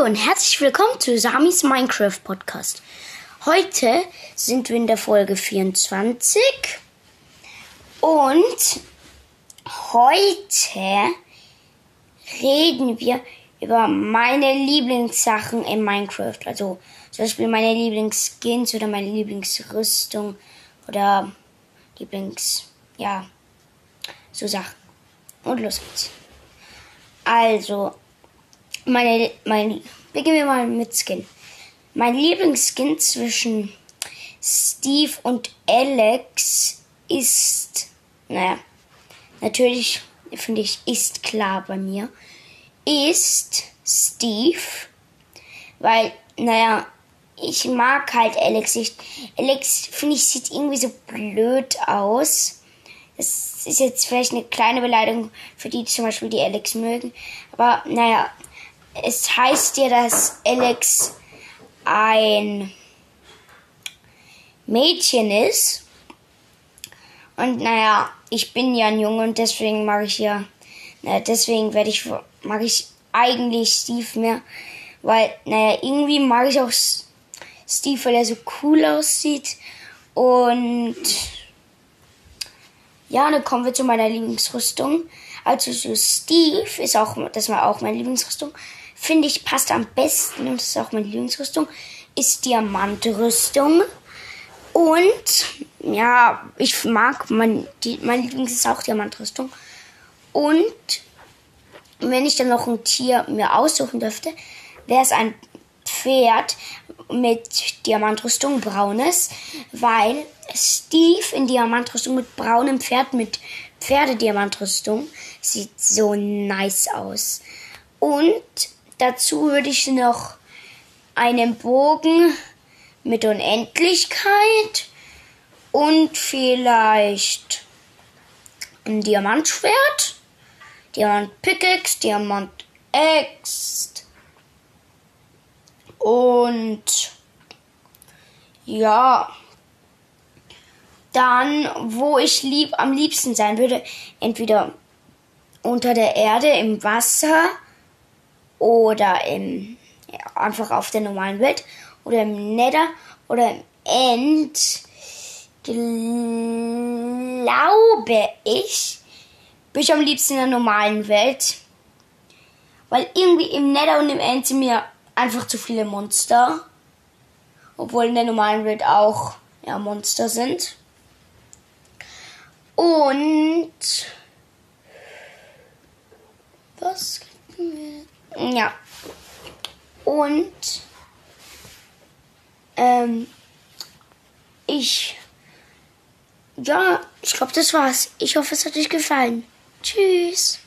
Hallo und herzlich willkommen zu Samis Minecraft Podcast. Heute sind wir in der Folge 24 und heute reden wir über meine Lieblingssachen in Minecraft. Also zum Beispiel meine Lieblingsskins oder meine Lieblingsrüstung oder Lieblings, ja, so Sachen. Und los geht's. Also, meine, mein, beginnen wir mal mit Skin. Mein Lieblingsskin zwischen Steve und Alex ist, naja, natürlich finde ich, ist klar bei mir, ist Steve, weil, naja, ich mag halt Alex nicht. Alex, finde ich, sieht irgendwie so blöd aus. Das ist jetzt vielleicht eine kleine Beleidigung für die, zum Beispiel die Alex mögen. Aber naja, es heißt ja, dass Alex ein Mädchen ist. Und naja, ich bin ja ein Junge und deswegen mag ich ja, naja, deswegen werde ich, mag ich eigentlich Steve mehr, weil, naja, irgendwie mag ich auch Steve, weil er so cool aussieht und ja, dann kommen wir zu meiner Lieblingsrüstung. Also so Steve ist auch, das war auch meine Lieblingsrüstung finde ich, passt am besten, und das ist auch meine Lieblingsrüstung, ist Diamantrüstung. Und ja, ich mag, mein, die, mein Lieblings ist auch Diamantrüstung. Und wenn ich dann noch ein Tier mir aussuchen dürfte, wäre es ein Pferd mit Diamantrüstung, braunes, weil Steve in Diamantrüstung mit braunem Pferd mit Pferdediamantrüstung sieht so nice aus. Und Dazu würde ich noch einen Bogen mit Unendlichkeit und vielleicht ein Diamantschwert, Diamant Pickaxe, Diamant Axt und ja, dann, wo ich lieb, am liebsten sein würde, entweder unter der Erde im Wasser oder im, ja, einfach auf der normalen Welt oder im Nether oder im End, glaube ich, bin ich am liebsten in der normalen Welt. Weil irgendwie im Nether und im End sind mir einfach zu viele Monster. Obwohl in der normalen Welt auch ja, Monster sind. Und was ja. Und ähm, ich ja, ich glaube, das war's. Ich hoffe, es hat euch gefallen. Tschüss.